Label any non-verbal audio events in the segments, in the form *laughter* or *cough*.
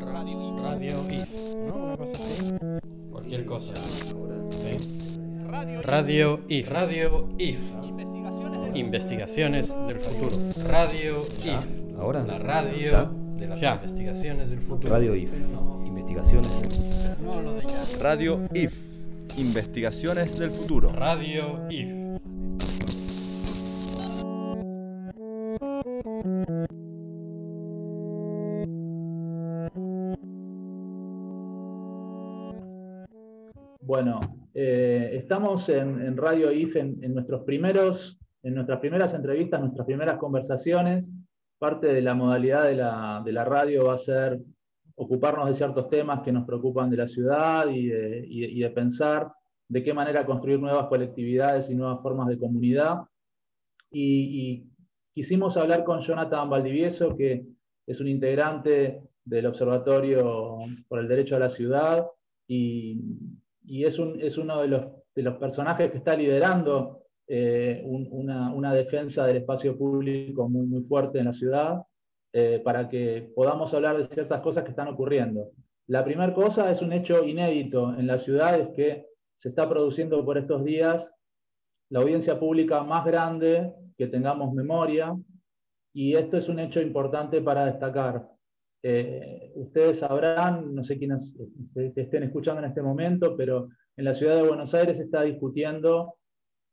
Radio, radio IF, ¿no? Una cosa así. Cualquier cosa. ¿Sí? Radio IF. Radio IF. Investigaciones del futuro. Radio IF. Ahora. La radio ¿Ya? de las investigaciones del futuro. Radio IF. No, Investigaciones. no lo de ya. Radio IF. Investigaciones del futuro. Radio IF. En, Radio IF en, nuestros primeros, en nuestras primeras entrevistas, nuestras primeras conversaciones. Parte de la modalidad de la, de la radio va a ser ocuparnos de ciertos temas que nos preocupan de la ciudad y de, pensar de qué manera construir nuevas colectividades y nuevas formas de comunidad. Y, y quisimos hablar con Jonathan Valdivieso, que es un integrante del Observatorio por el Derecho a la Ciudad y, y es, un- es uno de los, de los personajes que está liderando eh, un- una, una defensa del espacio público muy, muy fuerte en la ciudad eh, para que podamos hablar de ciertas cosas que están ocurriendo. La primera cosa es un hecho inédito en la ciudad, es que se está produciendo por estos días la audiencia pública más grande que tengamos memoria, y esto es un hecho importante para destacar. Eh, ustedes sabrán, no sé quiénes estén escuchando en este momento, pero en la ciudad de Buenos Aires se está discutiendo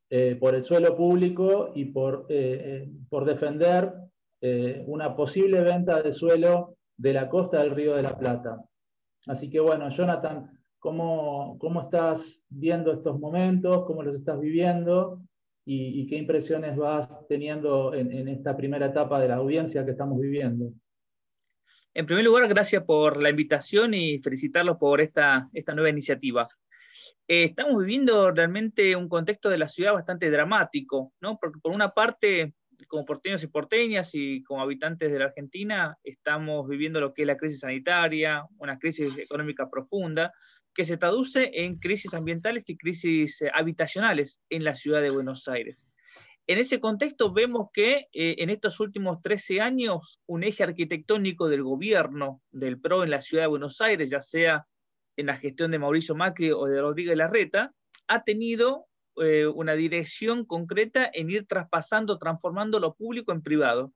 eh, por el suelo público y por, eh, eh, por defender una posible venta de suelo de la costa del Río de la Plata. Así que bueno, Jonathan, ¿cómo, cómo estás viendo estos momentos? ¿Cómo los estás viviendo? ¿Y, y qué impresiones vas teniendo en, en esta primera etapa de la audiencia que estamos viviendo? En primer lugar, gracias por la invitación y felicitarlos por esta, esta nueva iniciativa. Eh, estamos viviendo realmente un contexto de la ciudad bastante dramático, ¿no? Porque por una parte, como porteños y porteñas y como habitantes de la Argentina, estamos viviendo lo que es la crisis sanitaria, una crisis económica profunda, que se traduce en crisis ambientales y crisis eh, habitacionales en la ciudad de Buenos Aires. En ese contexto vemos que eh, en estos últimos 13 años un eje arquitectónico del gobierno del PRO en la ciudad de Buenos Aires, ya sea en la gestión de Mauricio Macri o de Rodríguez Larreta, ha tenido eh, una dirección concreta en ir traspasando, transformando lo público en privado.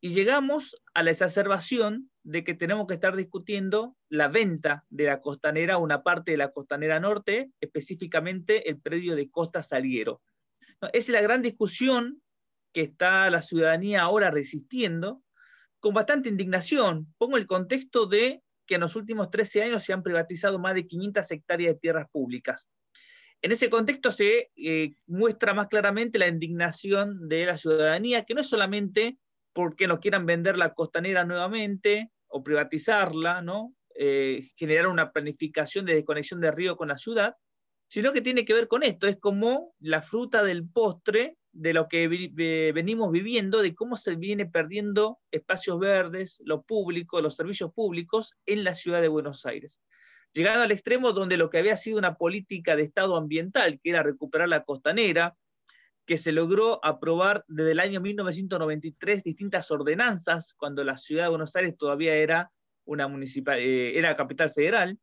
Y llegamos a la exacerbación de que tenemos que estar discutiendo la venta de la costanera, una parte de la costanera norte, específicamente el predio de Costa Salguero. ¿no? Esa es la gran discusión que está la ciudadanía ahora resistiendo con bastante indignación. Pongo el contexto de que en los últimos 13 años se han privatizado más de 500 hectáreas de tierras públicas. En ese contexto se eh, muestra más claramente la indignación de la ciudadanía, que no es solamente porque no quieran vender la costanera nuevamente o privatizarla, ¿no? Eh, generar una planificación de desconexión de río con la ciudad, sino que tiene que ver con esto, es como la fruta del postre de lo que venimos viviendo, de cómo se viene perdiendo espacios verdes, lo público, los servicios públicos en la ciudad de Buenos Aires. Llegando al extremo donde lo que había sido una política de Estado ambiental, que era recuperar la costanera, que se logró aprobar desde el año 1993 distintas ordenanzas, cuando la ciudad de Buenos Aires todavía era una municipal, eh, era capital federal,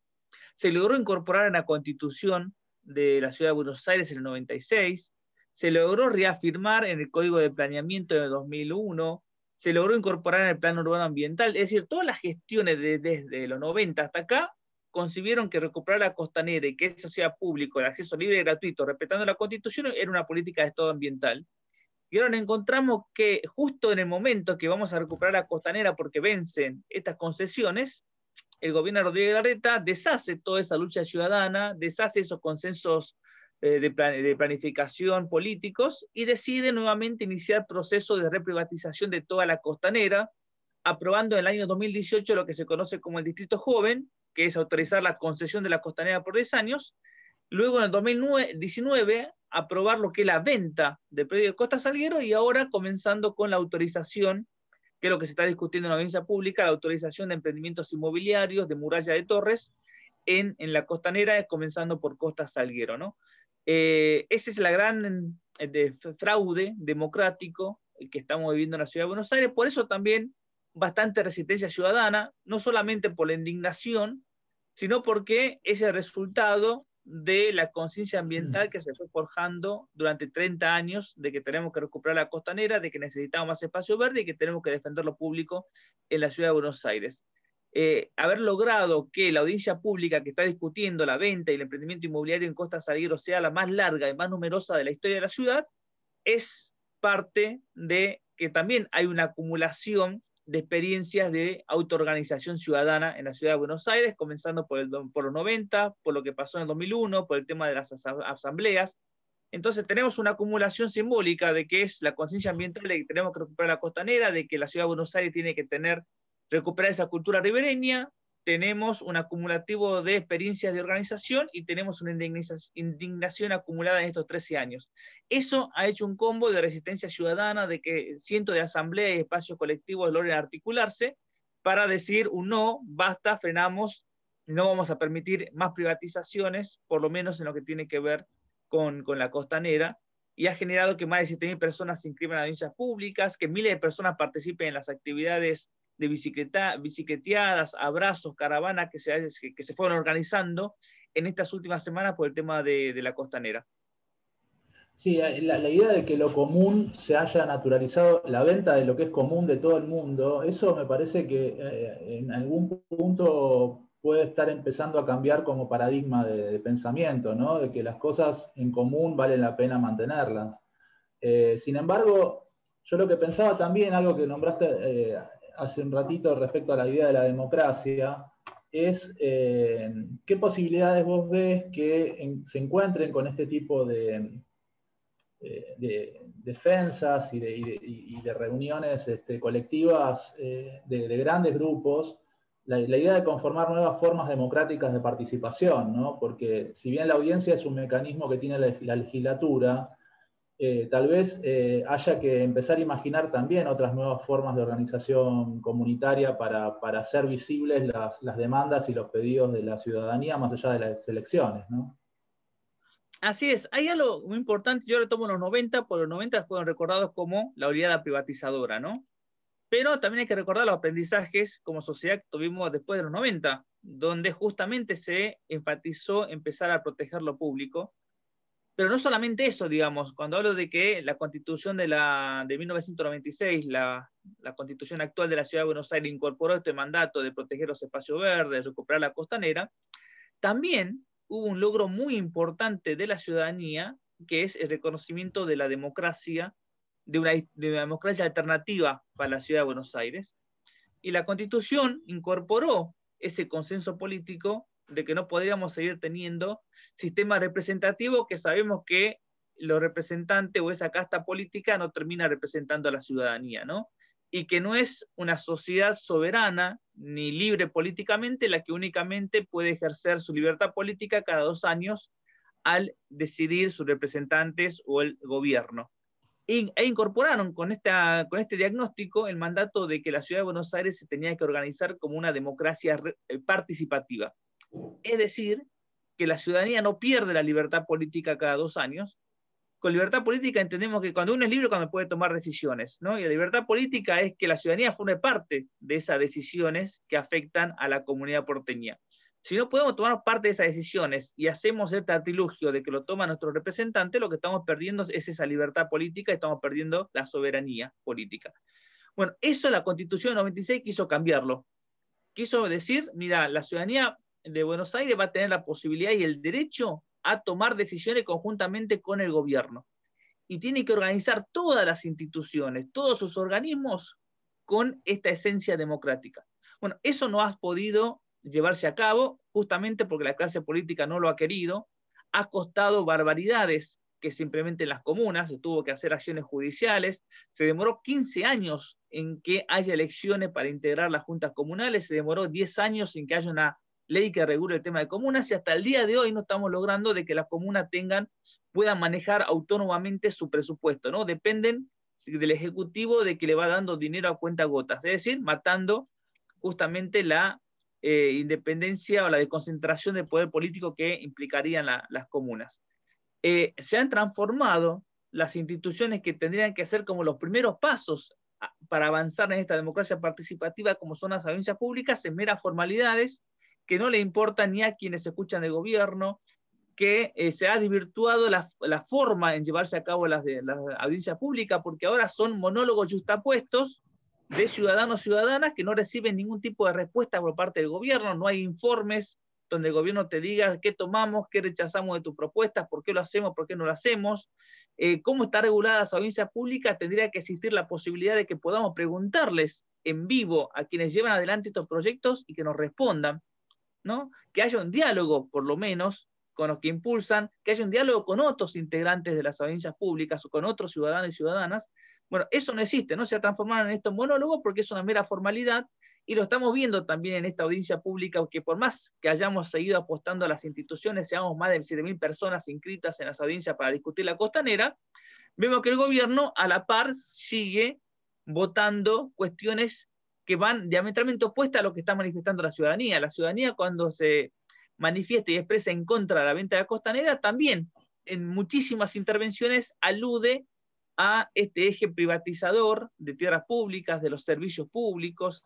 se logró incorporar en la constitución de la ciudad de Buenos Aires en el 96, se logró reafirmar en el Código de Planeamiento de 2001, se logró incorporar en el Plan Urbano Ambiental, es decir, todas las gestiones de, desde los 90 hasta acá concibieron que recuperar la costanera y que eso sea público, el acceso libre y gratuito, respetando la Constitución, era una política de Estado ambiental. Y ahora nos encontramos que justo en el momento que vamos a recuperar la costanera porque vencen estas concesiones, el gobierno de Rodríguez Larreta deshace toda esa lucha ciudadana, deshace esos consensos eh, de, plan de, planificación políticos y decide nuevamente iniciar proceso de reprivatización de toda la costanera, aprobando en el año 2018 lo que se conoce como el Distrito Joven, que es autorizar la concesión de la costanera por 10 años, luego en el 2019 aprobar lo que es la venta del predio de Costa Salguero y ahora comenzando con la autorización que es lo que se está discutiendo en la audiencia pública, la autorización de emprendimientos inmobiliarios, de muralla de torres, en, en la costanera, comenzando por Costa Salguero. ¿no? Eh, esa es la gran de fraude democrático que estamos viviendo en la ciudad de Buenos Aires. Por eso también bastante resistencia ciudadana, no solamente por la indignación, sino porque es el resultado de la conciencia ambiental que se fue forjando durante 30 años de que tenemos que recuperar la costanera, de que necesitamos más espacio verde y que tenemos que defender lo público en la ciudad de Buenos Aires. Eh, haber logrado que la audiencia pública que está discutiendo la venta y el emprendimiento inmobiliario en Costa Salguero sea la más larga y más numerosa de la historia de la ciudad, es parte de que también hay una acumulación de experiencias de autoorganización ciudadana en la ciudad de Buenos Aires, comenzando por, el, por los 90, por lo que pasó en el 2001, por el tema de las asambleas. Entonces tenemos una acumulación simbólica de que es la conciencia ambiental de que tenemos que recuperar la costanera, de que la ciudad de Buenos Aires tiene que tener, recuperar esa cultura ribereña, tenemos un acumulativo de experiencias de organización y tenemos una indignación acumulada en estos 13 años. Eso ha hecho un combo de resistencia ciudadana, de que cientos de asambleas y espacios colectivos logren articularse para decir un no, basta, frenamos, no vamos a permitir más privatizaciones, por lo menos en lo que tiene que ver con, con la costanera, y ha generado que más de 7.000 personas se inscriban a audiencias públicas, que miles de personas participen en las actividades de bicicleta, bicicleteadas, abrazos, caravanas que se, que se fueron organizando en estas últimas semanas por el tema de, la costanera. Sí, la, idea de que lo común se haya naturalizado, la venta de lo que es común de todo el mundo, eso me parece que eh, en algún punto puede estar empezando a cambiar como paradigma de, pensamiento, ¿no? de que las cosas en común valen la pena mantenerlas. Eh, sin embargo, yo lo que pensaba también, algo que nombraste eh, hace un ratito respecto a la idea de la democracia, es eh, qué posibilidades vos ves que se encuentren con este tipo de, eh, defensas y de, reuniones este, colectivas eh, de, grandes grupos, la, idea de conformar nuevas formas democráticas de participación, ¿no? porque si bien la audiencia es un mecanismo que tiene la legislatura, eh, tal vez eh, haya que empezar a imaginar también otras nuevas formas de organización comunitaria para, hacer visibles las, demandas y los pedidos de la ciudadanía más allá de las elecciones. Así es, hay algo muy importante, yo retomo los 90, por los 90 fueron recordados como la oleada privatizadora, ¿no? Pero también hay que recordar los aprendizajes como sociedad que tuvimos después de los 90, donde justamente se enfatizó empezar a proteger lo público, pero no solamente eso, digamos, cuando hablo de que la constitución de, la, de 1996, la, la constitución actual de la Ciudad de Buenos Aires incorporó este mandato de proteger los espacios verdes, recuperar la costanera, también hubo un logro muy importante de la ciudadanía, que es el reconocimiento de la democracia, de una, de una democracia alternativa para la Ciudad de Buenos Aires. Y la constitución incorporó ese consenso político de que no podríamos seguir teniendo sistema representativo que sabemos que los representantes o esa casta política no termina representando a la ciudadanía, ¿no? Y que no es una sociedad soberana ni libre políticamente la que únicamente puede ejercer su libertad política cada dos años al decidir sus representantes o el gobierno. E incorporaron con, esta, con este diagnóstico el mandato de que la ciudad de Buenos Aires se tenía que organizar como una democracia eh, participativa. Es decir, que la ciudadanía no pierde la libertad política cada dos años. Con libertad política entendemos que cuando uno es libre, cuando puede tomar decisiones, ¿no? Y la libertad política es que la ciudadanía forme parte de esas decisiones que afectan a la comunidad porteña. Si no podemos tomar parte de esas decisiones y hacemos el artilugio de que lo toma nuestro representante, lo que estamos perdiendo es esa libertad política estamos perdiendo la soberanía política. Bueno, eso la Constitución de 96 quiso cambiarlo. Quiso decir, mira, la ciudadanía de Buenos Aires va a tener la posibilidad y el derecho a tomar decisiones conjuntamente con el gobierno. Y tiene que organizar todas las instituciones, todos sus organismos con esta esencia democrática. Bueno, eso no ha podido llevarse a cabo justamente porque la clase política no lo ha querido. Ha costado barbaridades que se implementen en las comunas, se tuvo que hacer acciones judiciales, se demoró 15 años en que haya elecciones para integrar las juntas comunales, se demoró 10 años en que haya una ley que regule el tema de comunas y hasta el día de hoy no estamos logrando de que las comunas tengan, puedan manejar autónomamente su presupuesto, ¿no? Dependen del Ejecutivo de que le va dando dinero a cuenta gotas, es decir, matando justamente la eh, independencia o la desconcentración de poder político que implicarían las comunas. Eh, se han transformado las instituciones que tendrían que hacer como los primeros pasos para avanzar en esta democracia participativa como son las audiencias públicas en meras formalidades que no le importan ni a quienes escuchan el gobierno, que eh, se ha desvirtuado la, forma en llevarse a cabo las, las audiencias públicas, porque ahora son monólogos justapuestos de ciudadanos y ciudadanas que no reciben ningún tipo de respuesta por parte del gobierno, no hay informes donde el gobierno te diga qué tomamos, qué rechazamos de tus propuestas, por qué lo hacemos, por qué no lo hacemos. Eh, cómo está regulada la audiencia pública, tendría que existir la posibilidad de que podamos preguntarles en vivo a quienes llevan adelante estos proyectos y que nos respondan, ¿no? Que haya un diálogo, por lo menos, con los que impulsan, que haya un diálogo con otros integrantes de las audiencias públicas o con otros ciudadanos y ciudadanas. Bueno, eso no existe, no se ha transformado en estos monólogos porque es una mera formalidad y lo estamos viendo también en esta audiencia pública, que por más que hayamos seguido apostando a las instituciones, seamos más de 7.000 personas inscritas en las audiencias para discutir la costanera, vemos que el gobierno a la par sigue votando cuestiones que van diametralmente opuestas a lo que está manifestando la ciudadanía. La ciudadanía cuando se manifiesta y expresa en contra de la venta de la costanera, también en muchísimas intervenciones alude a este eje privatizador de tierras públicas, de los servicios públicos,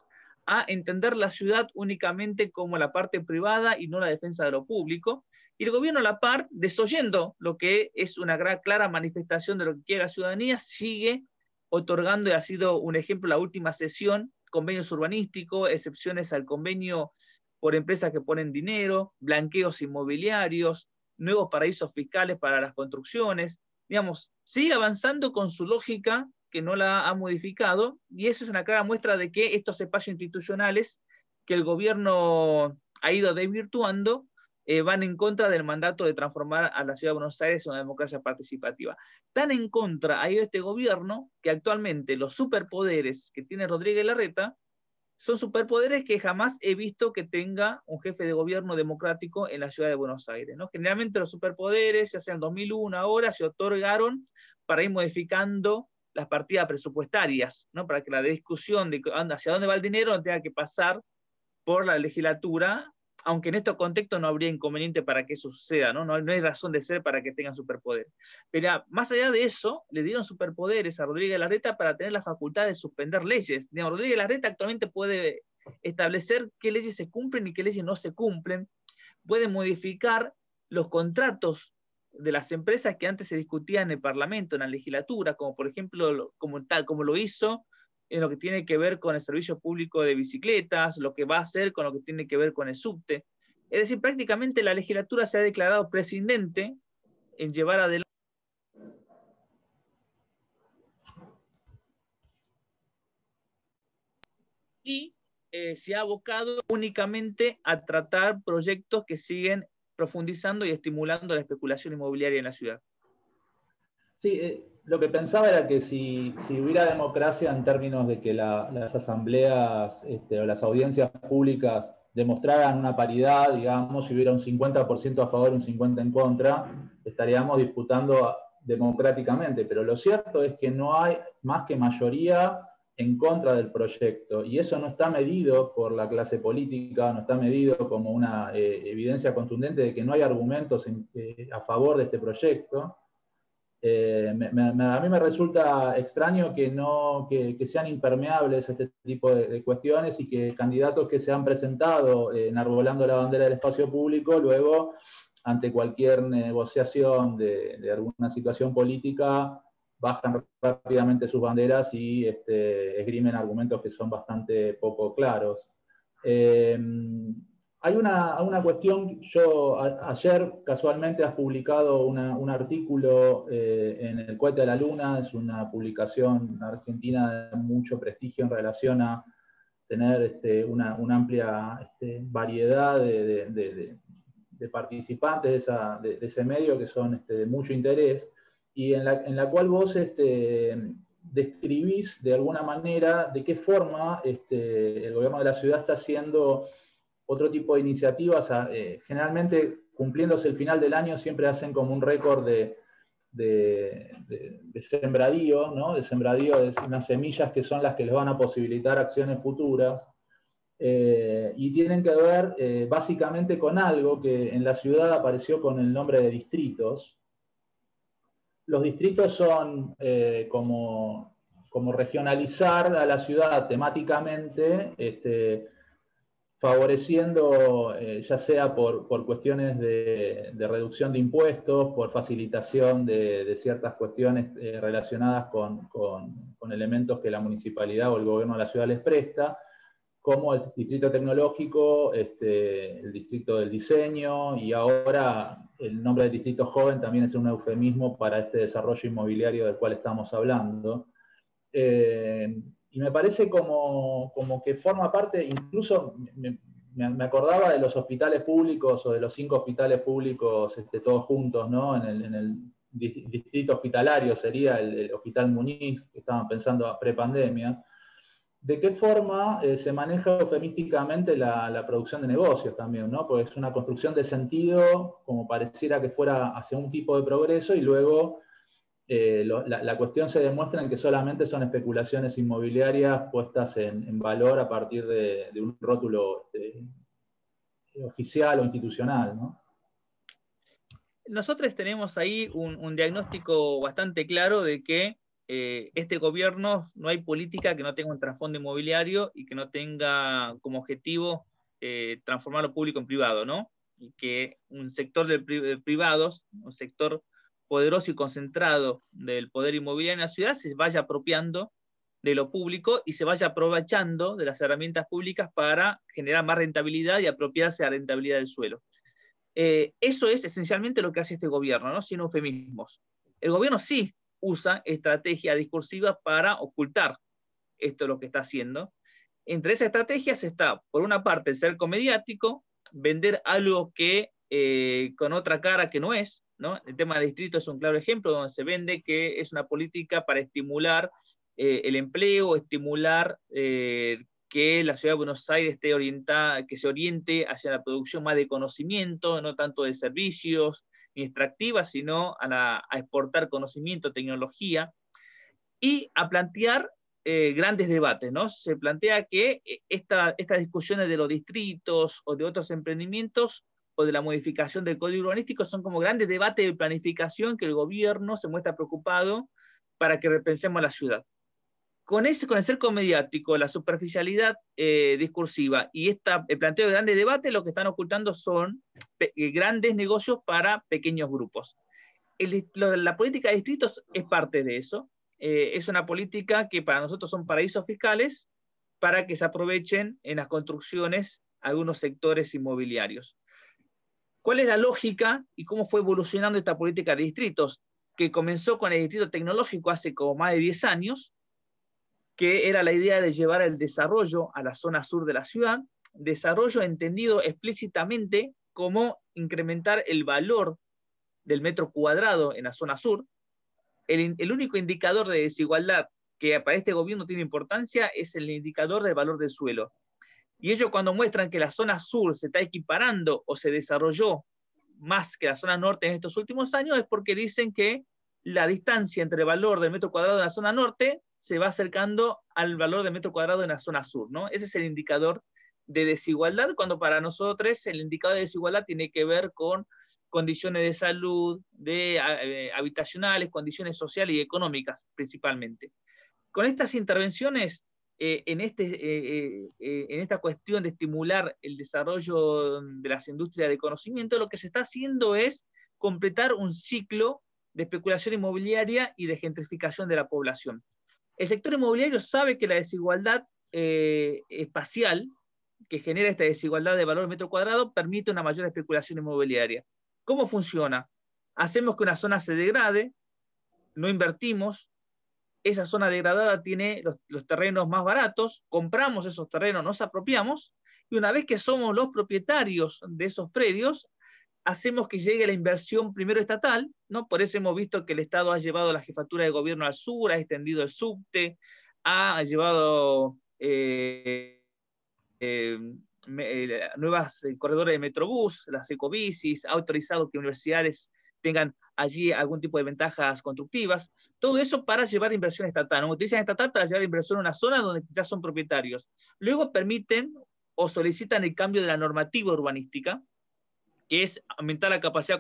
a entender la ciudad únicamente como la parte privada y no la defensa de lo público. Y el gobierno a la par, desoyendo lo que es una gran, clara manifestación de lo que quiere la ciudadanía, sigue otorgando, y ha sido un ejemplo la última sesión, convenios urbanísticos, excepciones al convenio por empresas que ponen dinero, blanqueos inmobiliarios, nuevos paraísos fiscales para las construcciones. Digamos, sigue avanzando con su lógica que no la ha modificado, y eso es una clara muestra de que estos espacios institucionales que el gobierno ha ido desvirtuando eh, van en contra del mandato de transformar a la ciudad de Buenos Aires en una democracia participativa. Tan en contra ha ido este gobierno que actualmente los superpoderes que tiene Rodríguez Larreta son superpoderes que jamás he visto que tenga un jefe de gobierno democrático en la ciudad de Buenos Aires. ¿no? Generalmente los superpoderes, ya sea en 2001, ahora, se otorgaron para ir modificando las partidas presupuestarias, ¿no? para que la discusión de hacia dónde va el dinero no tenga que pasar por la legislatura, aunque en estos contextos no habría inconveniente para que eso suceda, ¿no? No, hay razón de ser para que tengan superpoderes. Pero más allá de eso, le dieron superpoderes a Rodríguez Larreta para tener la facultad de suspender leyes. Rodríguez Larreta actualmente puede establecer qué leyes se cumplen y qué leyes no se cumplen, puede modificar los contratos de las empresas que antes se discutían en el Parlamento, en la legislatura, como por ejemplo, como, tal, como lo hizo en lo que tiene que ver con el servicio público de bicicletas, lo que va a hacer con lo que tiene que ver con el subte. Es decir, prácticamente la legislatura se ha declarado prescindente en llevar adelante y eh, se ha abocado únicamente a tratar proyectos que siguen profundizando y estimulando la especulación inmobiliaria en la ciudad. Sí, eh, lo que pensaba era que si, hubiera democracia en términos de que las asambleas este, o las audiencias públicas demostraran una paridad, digamos, si hubiera un 50% a favor y un 50% en contra, estaríamos disputando democráticamente. Pero lo cierto es que no hay más que mayoría en contra del proyecto. Y eso no está medido por la clase política, no está medido como una eh, evidencia contundente de que no hay argumentos eh, a favor de este proyecto. Eh, a mí me resulta extraño que, no, que, sean impermeables este tipo de, cuestiones y que candidatos que se han presentado enarbolando la bandera del espacio público, luego, ante cualquier negociación de, alguna situación política, bajan rápidamente sus banderas y este, esgrimen argumentos que son bastante poco claros. Em, hay una, una, cuestión, yo ayer casualmente has publicado un artículo eh, en el Cohete de la Luna, es una publicación argentina de mucho prestigio en relación a tener este, una, amplia este, variedad de, participantes de, ese medio que son este, de mucho interés y en la, cual vos describís de alguna manera de qué forma el gobierno de la ciudad está haciendo otro tipo de iniciativas. Eh, generalmente, cumpliéndose el final del año, siempre hacen como un récord de, sembradío, ¿no? de sembradío de unas semillas que son las que les van a posibilitar acciones futuras. Eh, y tienen que ver eh, básicamente con algo que en la ciudad apareció con el nombre de distritos, los distritos son como, como, regionalizar a la ciudad temáticamente, este, favoreciendo, eh, ya sea por, cuestiones de, reducción de impuestos, por facilitación de, ciertas cuestiones eh, relacionadas con, elementos que la municipalidad o el gobierno de la ciudad les presta, como el distrito tecnológico, este, el distrito del diseño, y ahora el nombre del distrito joven también es un eufemismo para este desarrollo inmobiliario del cual estamos hablando. Eh, y me parece como, que forma parte, incluso me, acordaba de los hospitales públicos o de los cinco hospitales públicos este, todos juntos, ¿no? En el, distrito hospitalario sería el, Hospital Muñiz, que estaban pensando pre-pandemia. ¿De qué forma eh, se maneja eufemísticamente la, la, producción de negocios también? ¿no? Porque es una construcción de sentido, como pareciera que fuera hacia un tipo de progreso, y luego eh, la, cuestión se demuestra en que solamente son especulaciones inmobiliarias puestas en, valor a partir de, un rótulo este, oficial o institucional. Nosotros tenemos ahí un, diagnóstico bastante claro de que eh, este gobierno no hay política que no tenga un trasfondo inmobiliario y que no tenga como objetivo eh, transformar lo público en privado, ¿no? Y que un sector de privados, un sector poderoso y concentrado del poder inmobiliario en la ciudad se vaya apropiando de lo público y se vaya aprovechando de las herramientas públicas para generar más rentabilidad y apropiarse de la rentabilidad del suelo. Eh, eso es esencialmente lo que hace este gobierno, ¿no? sin eufemismos. El gobierno sí usa estrategia discursiva para ocultar esto lo que está haciendo. Entre esas estrategias está, por una parte, el cerco mediático, vender algo que eh, con otra cara que no es, el tema de distrito es un claro ejemplo donde se vende que es una política para estimular eh, el empleo, estimular eh, que la ciudad de Buenos Aires esté orientada, que se oriente hacia la producción más de conocimiento, no tanto de servicios ni extractivas, sino a, exportar conocimiento, tecnología, y a plantear eh, grandes debates. Se plantea que estas discusiones de los distritos o de otros emprendimientos o de la modificación del código urbanístico son como grandes debates de planificación que el gobierno se muestra preocupado para que repensemos la ciudad. Con, ese, con el cerco mediático, la superficialidad eh, discursiva y esta, el planteo de grandes debates, lo que están ocultando son eh, grandes negocios para pequeños grupos. la política de distritos es parte de eso. Eh, es una política que para nosotros son paraísos fiscales para que se aprovechen en las construcciones algunos sectores inmobiliarios. ¿Cuál es la lógica y cómo fue evolucionando esta política de distritos? Que comenzó con el distrito tecnológico hace como más de 10 años, que era la idea de llevar el desarrollo a la zona sur de la ciudad, desarrollo entendido explícitamente como incrementar el valor del metro cuadrado en la zona sur. El, el, único indicador de desigualdad que para este gobierno tiene importancia es el indicador del valor del suelo. Y ellos cuando muestran que la zona sur se está equiparando o se desarrolló más que la zona norte en estos últimos años es porque dicen que la distancia entre el valor del metro cuadrado en la zona norte se va acercando al valor del metro cuadrado en la zona sur, ¿no? Ese es el indicador de desigualdad, cuando para nosotros el indicador de desigualdad tiene que ver con condiciones de salud, de eh, habitacionales, condiciones sociales y económicas principalmente. Con estas intervenciones eh, en, este, eh, eh, en esta cuestión de estimular el desarrollo de las industrias de conocimiento, lo que se está haciendo es completar un ciclo de especulación inmobiliaria y de gentrificación de la población. El sector inmobiliario sabe que la desigualdad espacial que genera esta desigualdad de valor metro cuadrado permite una mayor especulación inmobiliaria. ¿Cómo funciona? Hacemos que una zona se degrade, no invertimos, esa zona degradada tiene los, terrenos más baratos, compramos esos terrenos, nos apropiamos, y una vez que somos los propietarios de esos predios, hacemos que llegue la inversión primero estatal, ¿no? Por eso hemos visto que el Estado ha llevado la jefatura de gobierno al sur, ha extendido el subte, ha llevado eh, eh, eh, nuevas corredores de Metrobús, las ecobicis, ha autorizado que universidades tengan allí algún tipo de ventajas constructivas. Todo eso para llevar inversión estatal. ¿no? Utilizan estatal para llevar inversión a una zona donde ya son propietarios. Luego permiten o solicitan el cambio de la normativa urbanística, que es aumentar la capacidad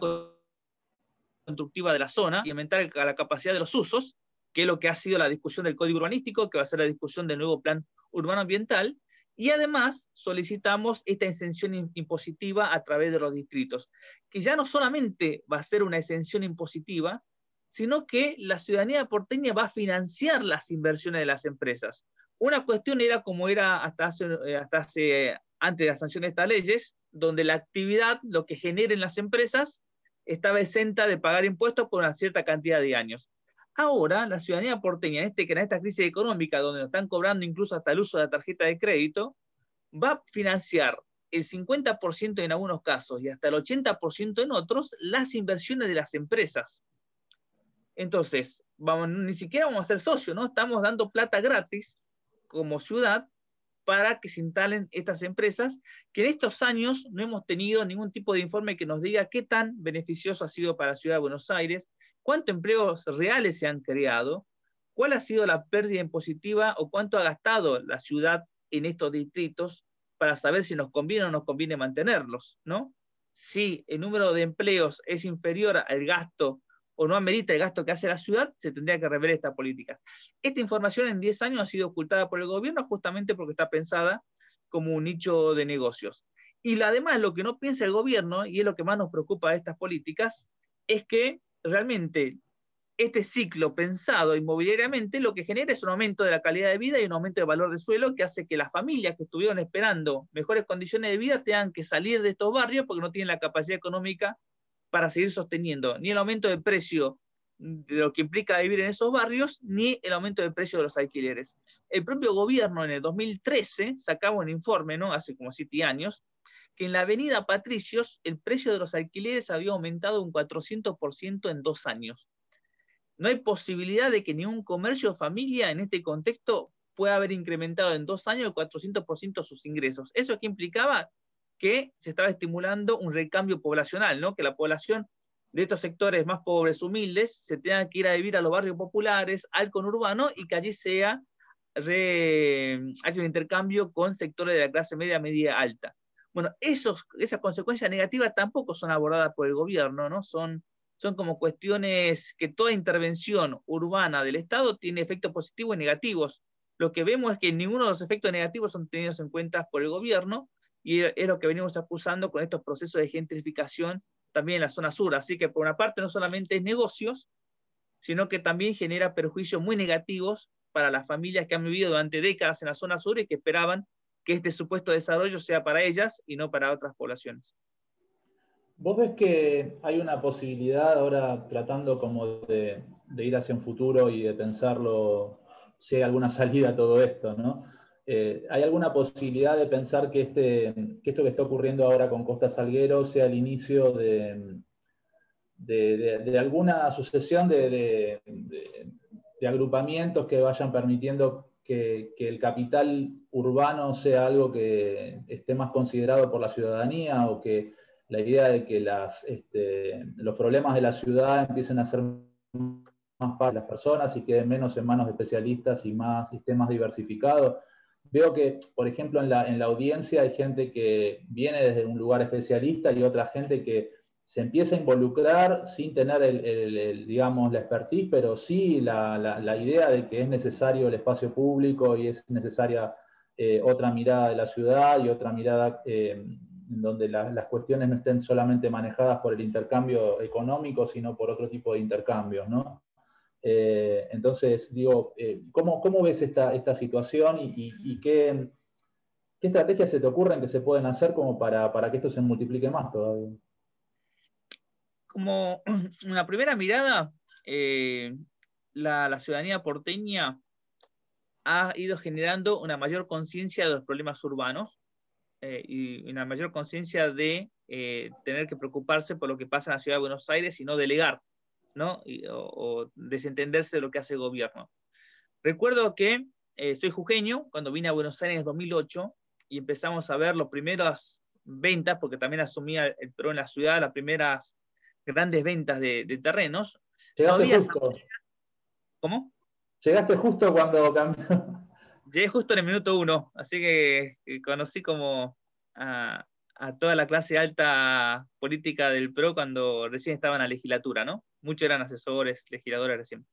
constructiva de la zona y aumentar la capacidad de los usos, que es lo que ha sido la discusión del código urbanístico, que va a ser la discusión del nuevo plan urbano ambiental, y además solicitamos esta exención impositiva a través de los distritos, que ya no solamente va a ser una exención impositiva, sino que la ciudadanía porteña va a financiar las inversiones de las empresas. Una cuestión era como era hasta hace, eh, hace antes de la sanción de estas leyes, donde la actividad, lo que generen las empresas, estaba exenta de pagar impuestos por una cierta cantidad de años. Ahora, la ciudadanía porteña, en, este, en esta crisis económica, donde nos están cobrando incluso hasta el uso de la tarjeta de crédito, va a financiar el 50% en algunos casos y hasta el 80% en otros las inversiones de las empresas. Entonces, vamos, ni siquiera vamos a ser socios, ¿no? Estamos dando plata gratis como ciudad para que se instalen estas empresas, que en estos años no hemos tenido ningún tipo de informe que nos diga qué tan beneficioso ha sido para la ciudad de Buenos Aires, cuántos empleos reales se han creado, cuál ha sido la pérdida impositiva o cuánto ha gastado la ciudad en estos distritos para saber si nos conviene o no nos conviene mantenerlos, ¿no? Si el número de empleos es inferior al gasto o no amerita el gasto que hace la ciudad, se tendría que rever esta política. Esta información en 10 años ha sido ocultada por el gobierno justamente porque está pensada como un nicho de negocios. Y además lo que no piensa el gobierno, y es lo que más nos preocupa de estas políticas, es que realmente este ciclo pensado inmobiliariamente lo que genera es un aumento de la calidad de vida y un aumento de valor de suelo que hace que las familias que estuvieron esperando mejores condiciones de vida tengan que salir de estos barrios porque no tienen la capacidad económica para seguir sosteniendo ni el aumento de precio de lo que implica vivir en esos barrios, ni el aumento del precio de los alquileres. El propio gobierno en el 2013 sacaba un informe, ¿no? hace como siete años, que en la avenida Patricios el precio de los alquileres había aumentado un 400% en dos años. No hay posibilidad de que ningún comercio o familia en este contexto pueda haber incrementado en dos años el 400% sus ingresos. ¿Eso qué implicaba? que se estaba estimulando un recambio poblacional, ¿no? que la población de estos sectores más pobres, humildes, se tenga que ir a vivir a los barrios populares, al conurbano, y que allí sea haya un intercambio con sectores de la clase media, media alta. Bueno, esos, esas consecuencias negativas tampoco son abordadas por el gobierno, ¿no? Son, son como cuestiones que toda intervención urbana del Estado tiene efectos positivos y negativos. Lo que vemos es que ninguno de los efectos negativos son tenidos en cuenta por el gobierno, y es lo que venimos acusando con estos procesos de gentrificación también en la zona sur. Así que por una parte no solamente es negocios, sino que también genera perjuicios muy negativos para las familias que han vivido durante décadas en la zona sur y que esperaban que este supuesto desarrollo sea para ellas y no para otras poblaciones. ¿Vos ves que hay una posibilidad ahora tratando como de, ir hacia un futuro y de pensarlo, si hay alguna salida a todo esto, ¿no? Eh, ¿Hay alguna posibilidad de pensar que, este, esto que está ocurriendo ahora con Costa Salguero sea el inicio de, de, alguna sucesión de, agrupamientos que vayan permitiendo que, el capital urbano sea algo que esté más considerado por la ciudadanía o que la idea de que este, los problemas de la ciudad empiecen a ser más para las personas y queden menos en manos de especialistas y más sistemas diversificados? Veo que, por ejemplo, en la, en la audiencia hay gente que viene desde un lugar especialista y otra gente que se empieza a involucrar sin tener, el, digamos, la expertise, pero sí la, la, idea de que es necesario el espacio público y es necesaria eh, otra mirada de la ciudad y otra mirada eh, donde las cuestiones no estén solamente manejadas por el intercambio económico, sino por otro tipo de intercambios, ¿no? Eh, entonces, digo, eh, ¿cómo, ves esta, esta situación y, qué, estrategias se te ocurren que se pueden hacer como para, que esto se multiplique más todavía? Como *clears throat* una primera mirada, eh, la, ciudadanía porteña ha ido generando una mayor conciencia de los problemas urbanos y una mayor conciencia de tener que preocuparse por lo que pasa en la ciudad de Buenos Aires y no delegar ¿no? o, desentenderse de lo que hace el gobierno. Recuerdo que eh, soy jujeño, cuando vine a Buenos Aires en 2008 y empezamos a ver las primeras ventas, porque también asumía el PRO en la ciudad, las primeras grandes ventas de, terrenos. Llegaste justo. ¿Cómo? Llegaste justo cuando cambió. *laughs* Llegué justo en el minuto uno, así que conocí como a, a toda la clase alta política del PRO cuando recién estaba en la legislatura, ¿no? muchos eran asesores, legisladores recién.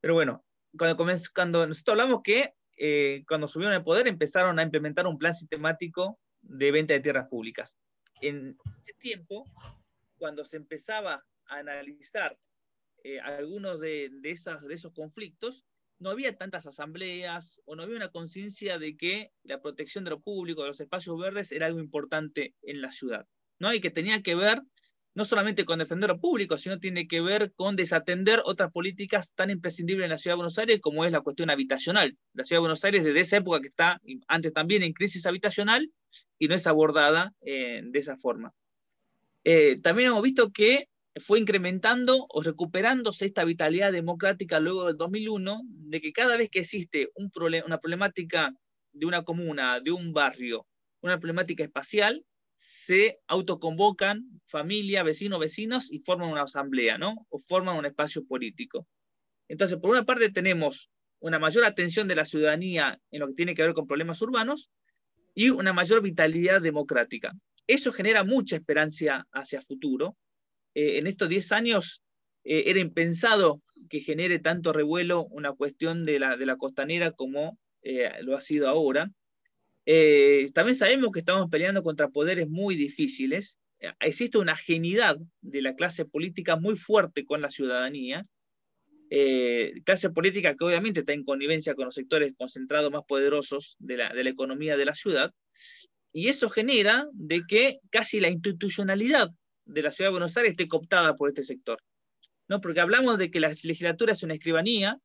Pero bueno, cuando, cuando nosotros hablamos que eh, cuando subieron al poder empezaron a implementar un plan sistemático de venta de tierras públicas. En ese tiempo, cuando se empezaba a analizar eh, algunos de, esos conflictos, no había tantas asambleas o no había una conciencia de que la protección de lo público, de los espacios verdes, era algo importante en la ciudad. ¿no? Y que tenía que ver no solamente con defender lo público, sino tiene que ver con desatender otras políticas tan imprescindibles en la Ciudad de Buenos Aires como es la cuestión habitacional. La Ciudad de Buenos Aires desde esa época que está antes también en crisis habitacional y no es abordada eh, de esa forma. Eh, también hemos visto que fue incrementando o recuperándose esta vitalidad democrática luego del 2001, de que cada vez que existe un una problemática de una comuna, de un barrio, una problemática espacial, se autoconvocan familia, vecinos, vecinos y forman una asamblea, ¿no? O forman un espacio político. Entonces, por una parte tenemos una mayor atención de la ciudadanía en lo que tiene que ver con problemas urbanos y una mayor vitalidad democrática. Eso genera mucha esperanza hacia futuro. Eh, en estos 10 años eh, era impensado que genere tanto revuelo una cuestión de la, de la costanera como eh, lo ha sido ahora. También sabemos que estamos peleando contra poderes muy difíciles. Existe una genidad de la clase política muy fuerte con la ciudadanía. Clase política que obviamente está en connivencia con los sectores concentrados más poderosos de la, de la economía de la ciudad. Y eso genera de que casi la institucionalidad de la ciudad de Buenos Aires esté cooptada por este sector. ¿no? Porque hablamos de que la legislatura es una escribanía,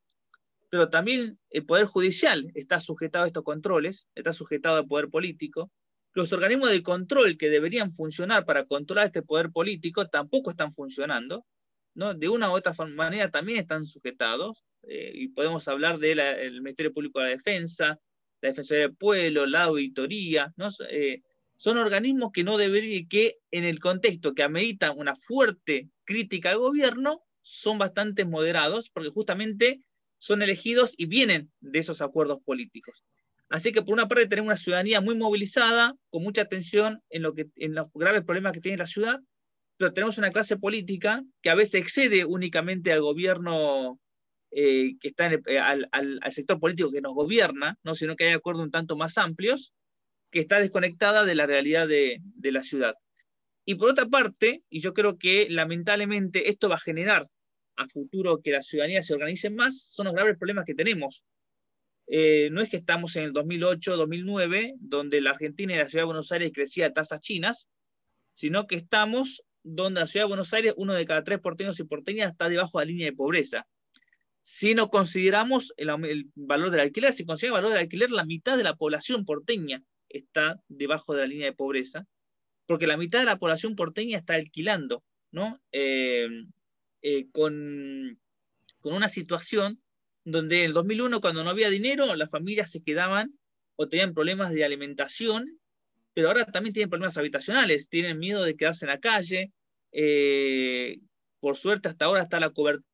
pero también el Poder Judicial está sujetado a estos controles, está sujetado al poder político. Los organismos de control que deberían funcionar para controlar este poder político tampoco están funcionando, ¿no? De una u otra manera también están sujetados, eh, y podemos hablar del Ministerio Público de la Defensa, la Defensoría del Pueblo, la Auditoría. Eh, son organismos que no deberían, que en el contexto que ameritan una fuerte crítica al gobierno, son bastante moderados, porque justamente son elegidos y vienen de esos acuerdos políticos. Así que por una parte tenemos una ciudadanía muy movilizada, con mucha atención en, lo que, en los graves problemas que tiene la ciudad, pero tenemos una clase política que a veces excede únicamente al gobierno eh, que está eh, al, sector político que nos gobierna, ¿no? sino que hay acuerdos un tanto más amplios, que está desconectada de la realidad de, de la ciudad. Y por otra parte, y yo creo que lamentablemente esto va a generar a futuro que la ciudadanía se organice más, son los graves problemas que tenemos. Eh, no es que estamos en el 2008, 2009, donde la Argentina y la Ciudad de Buenos Aires crecía a tasas chinas, sino que estamos donde la Ciudad de Buenos Aires, uno de cada tres porteños y porteñas está debajo de la línea de pobreza. Si no consideramos el, valor del alquiler, si consideramos el valor del alquiler, la mitad de la población porteña está debajo de la línea de pobreza, porque la mitad de la población porteña está alquilando, ¿no? Eh, eh, con, una situación donde en el 2001, cuando no había dinero, las familias se quedaban o tenían problemas de alimentación, pero ahora también tienen problemas habitacionales, tienen miedo de quedarse en la calle. Eh, por suerte, hasta ahora está la cobertura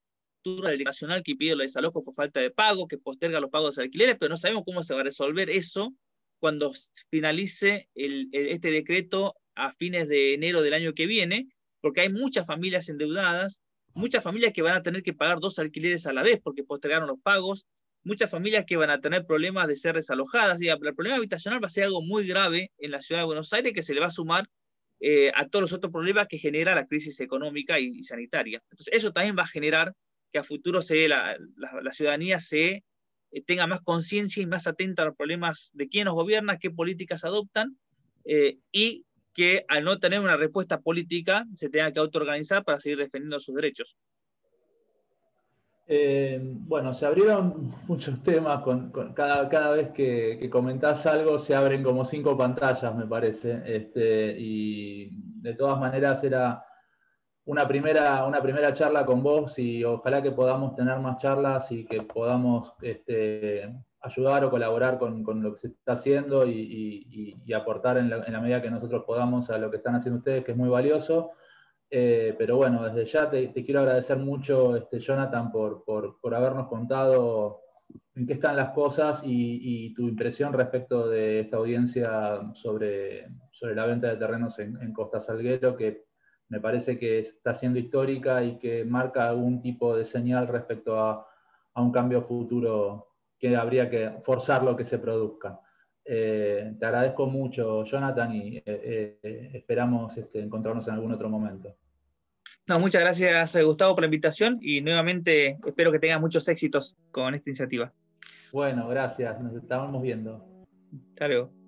del nacional que pide los desalojos por falta de pago, que posterga los pagos de alquileres, pero no sabemos cómo se va a resolver eso cuando finalice el, este decreto a fines de enero del año que viene, porque hay muchas familias endeudadas, muchas familias que van a tener que pagar dos alquileres a la vez porque postergaron los pagos, muchas familias que van a tener problemas de ser desalojadas. Y el problema habitacional va a ser algo muy grave en la ciudad de Buenos Aires que se le va a sumar eh, a todos los otros problemas que genera la crisis económica y, sanitaria. Entonces, eso también va a generar que a futuro se, la, la, ciudadanía se eh, tenga más conciencia y más atenta a los problemas de quién nos gobierna, qué políticas adoptan eh, y que al no tener una respuesta política se tenga que autoorganizar para seguir defendiendo sus derechos. Eh, bueno, se abrieron muchos temas, con, cada, cada, vez que, que, comentás algo se abren como cinco pantallas, me parece, este, y de todas maneras era una primera, una primera charla con vos y ojalá que podamos tener más charlas y que podamos este, ayudar o colaborar con, con, lo que se está haciendo y, y, aportar en la, en la, medida que nosotros podamos a lo que están haciendo ustedes, que es muy valioso. Eh, pero bueno, desde ya te, te, quiero agradecer mucho, este, Jonathan, por, por, por, habernos contado en qué están las cosas y, y, tu impresión respecto de esta audiencia sobre, sobre la venta de terrenos en, en Costa Salguero, que me parece que está siendo histórica y que marca algún tipo de señal respecto a, un cambio futuro que habría que forzarlo que se produzca. Eh, te agradezco mucho, Jonathan, y eh, eh, esperamos este, encontrarnos en algún otro momento. No, muchas gracias, Gustavo, por la invitación y nuevamente espero que tengas muchos éxitos con esta iniciativa. Bueno, gracias, nos estamos viendo. Hasta luego.